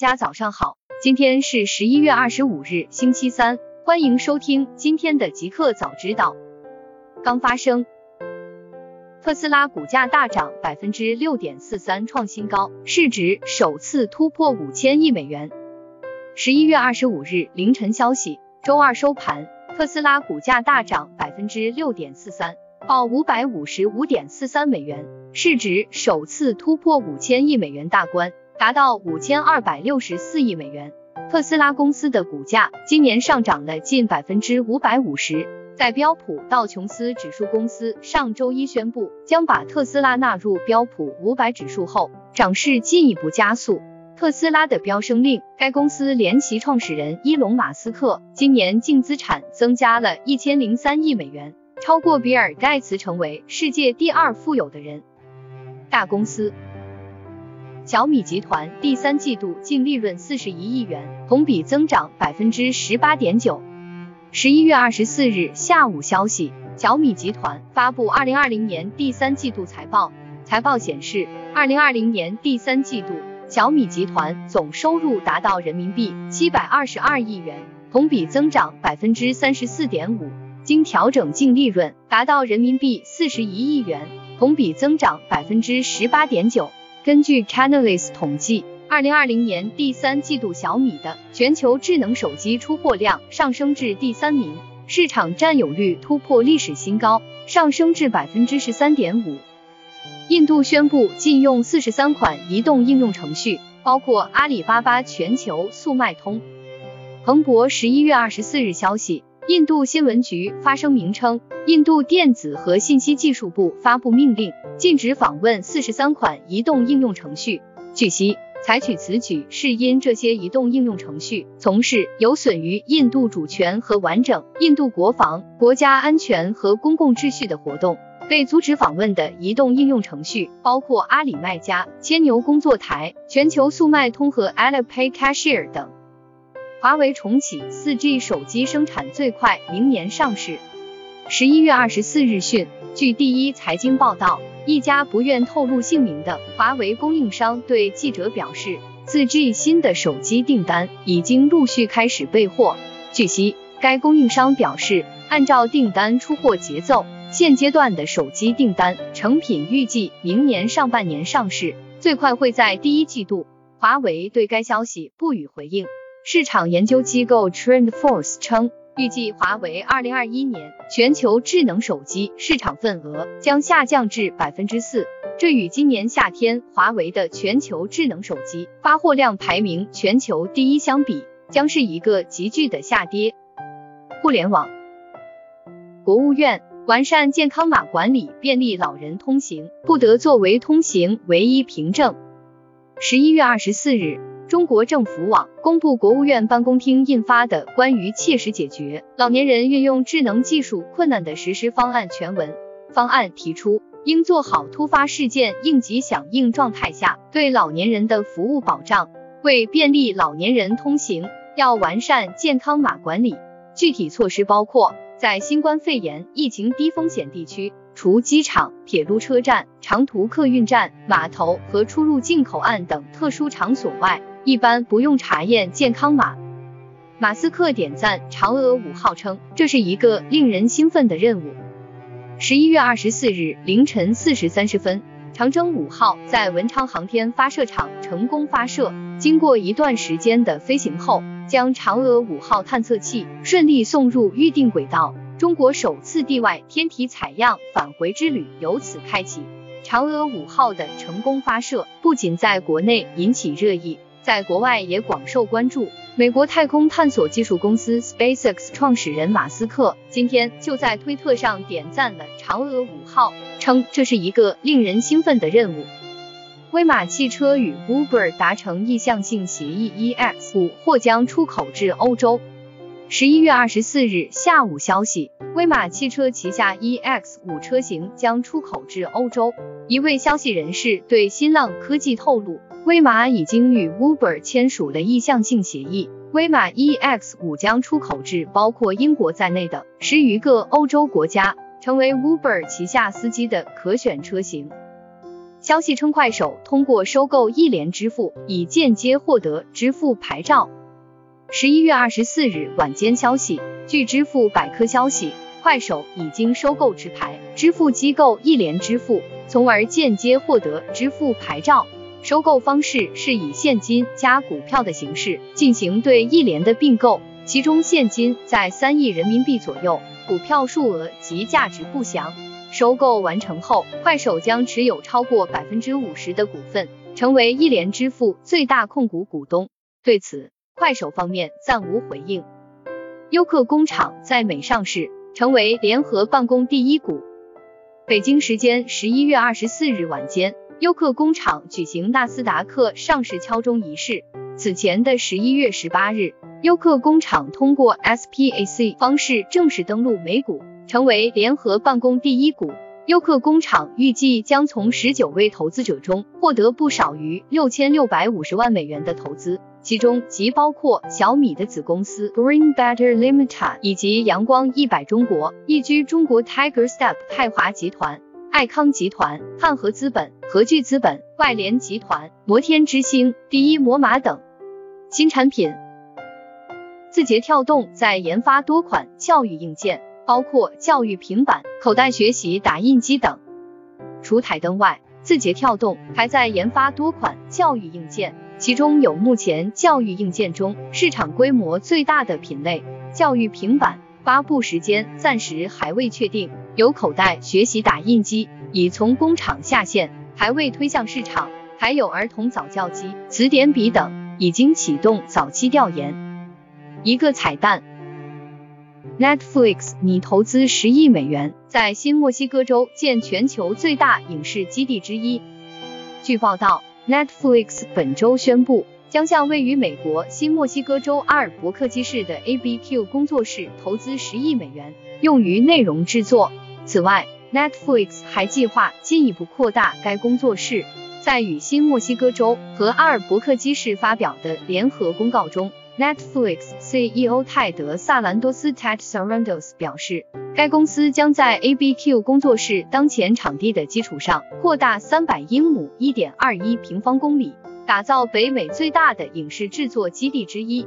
大家早上好，今天是十一月二十五日，星期三，欢迎收听今天的极客早知道。刚发生，特斯拉股价大涨百分之六点四三，创新高，市值首次突破五千亿美元。十一月二十五日凌晨消息，周二收盘，特斯拉股价大涨百分之六点四三，报五百五十五点四三美元，市值首次突破五千亿美元大关。达到五千二百六十四亿美元。特斯拉公司的股价今年上涨了近百分之五百五十。在标普道琼斯指数公司上周一宣布将把特斯拉纳入标普五百指数后，涨势进一步加速。特斯拉的飙升令该公司联席创始人伊隆马斯克今年净资产增加了一千零三亿美元，超过比尔盖茨，成为世界第二富有的人。大公司。小米集团第三季度净利润四十一亿元，同比增长百分之十八点九。十一月二十四日下午消息，小米集团发布二零二零年第三季度财报。财报显示，二零二零年第三季度，小米集团总收入达到人民币七百二十二亿元，同比增长百分之三十四点五。经调整净利润达到人民币四十一亿元，同比增长百分之十八点九。根据 Canalys 统计，二零二零年第三季度小米的全球智能手机出货量上升至第三名，市场占有率突破历史新高，上升至百分之十三点五。印度宣布禁用四十三款移动应用程序，包括阿里巴巴全球速卖通。彭博十一月二十四日消息。印度新闻局发声明称，印度电子和信息技术部发布命令，禁止访问四十三款移动应用程序。据悉，采取此举是因这些移动应用程序从事有损于印度主权和完整、印度国防、国家安全和公共秩序的活动。被阻止访问的移动应用程序包括阿里卖家、牵牛工作台、全球速卖通和 Alipay Cashier 等。华为重启 4G 手机生产最快明年上市。十一月二十四日讯，据第一财经报道，一家不愿透露姓名的华为供应商对记者表示，4G 新的手机订单已经陆续开始备货。据悉，该供应商表示，按照订单出货节奏，现阶段的手机订单成品预计明年上半年上市，最快会在第一季度。华为对该消息不予回应。市场研究机构 TrendForce 称，预计华为2021年全球智能手机市场份额将下降至百分之四，这与今年夏天华为的全球智能手机发货量排名全球第一相比，将是一个急剧的下跌。互联网，国务院完善健康码管理，便利老人通行，不得作为通行唯一凭证。十一月二十四日。中国政府网公布国务院办公厅印发的关于切实解决老年人运用智能技术困难的实施方案全文。方案提出，应做好突发事件应急响应状态下对老年人的服务保障。为便利老年人通行，要完善健康码管理。具体措施包括，在新冠肺炎疫情低风险地区，除机场、铁路车站、长途客运站、码头和出入境口岸等特殊场所外，一般不用查验健康码。马斯克点赞嫦娥五号称，这是一个令人兴奋的任务。十一月二十四日凌晨四时三十分，长征五号在文昌航天发射场成功发射，经过一段时间的飞行后，将嫦娥五号探测器顺利送入预定轨道，中国首次地外天体采样返回之旅由此开启。嫦娥五号的成功发射不仅在国内引起热议。在国外也广受关注。美国太空探索技术公司 SpaceX 创始人马斯克今天就在推特上点赞了嫦娥五号，称这是一个令人兴奋的任务。威马汽车与 Uber 达成意向性协议，EX 五或将出口至欧洲。十一月二十四日下午消息，威马汽车旗下 EX 五车型将出口至欧洲。一位消息人士对新浪科技透露。威马已经与 Uber 签署了意向性协议，威马 EX 五将出口至包括英国在内的十余个欧洲国家，成为 Uber 旗下司机的可选车型。消息称，快手通过收购一联支付，已间接获得支付牌照。十一月二十四日晚间消息，据支付百科消息，快手已经收购持牌支付机构一联支付，从而间接获得支付牌照。收购方式是以现金加股票的形式进行对一联的并购，其中现金在三亿人民币左右，股票数额及价值不详。收购完成后，快手将持有超过百分之五十的股份，成为一联支付最大控股股东。对此，快手方面暂无回应。优客工厂在美上市，成为联合办公第一股。北京时间十一月二十四日晚间，优客工厂举行纳斯达克上市敲钟仪式。此前的十一月十八日，优客工厂通过 SPAC 方式正式登陆美股。成为联合办公第一股，优客工厂预计将从十九位投资者中获得不少于六千六百五十万美元的投资，其中即包括小米的子公司 Green Better Limited 以及阳光一百中国、易居中国 Tiger Step 泰华集团、爱康集团、汉和资本、和聚资本、外联集团、摩天之星、第一摩马等新产品。字节跳动在研发多款教育硬件。包括教育平板、口袋学习打印机等。除台灯外，字节跳动还在研发多款教育硬件，其中有目前教育硬件中市场规模最大的品类——教育平板。发布时间暂时还未确定。有口袋学习打印机已从工厂下线，还未推向市场。还有儿童早教机、词典笔等，已经启动早期调研。一个彩蛋。Netflix 拟投资十亿美元，在新墨西哥州建全球最大影视基地之一。据报道，Netflix 本周宣布，将向位于美国新墨西哥州阿尔伯克基市的 ABQ 工作室投资十亿美元，用于内容制作。此外，Netflix 还计划进一步扩大该工作室。在与新墨西哥州和阿尔伯克基市发表的联合公告中。Netflix CEO 泰德·萨兰多斯 （Ted Sarandos） 表示，该公司将在 ABQ 工作室当前场地的基础上，扩大300英亩 （1.21 平方公里），打造北美最大的影视制作基地之一。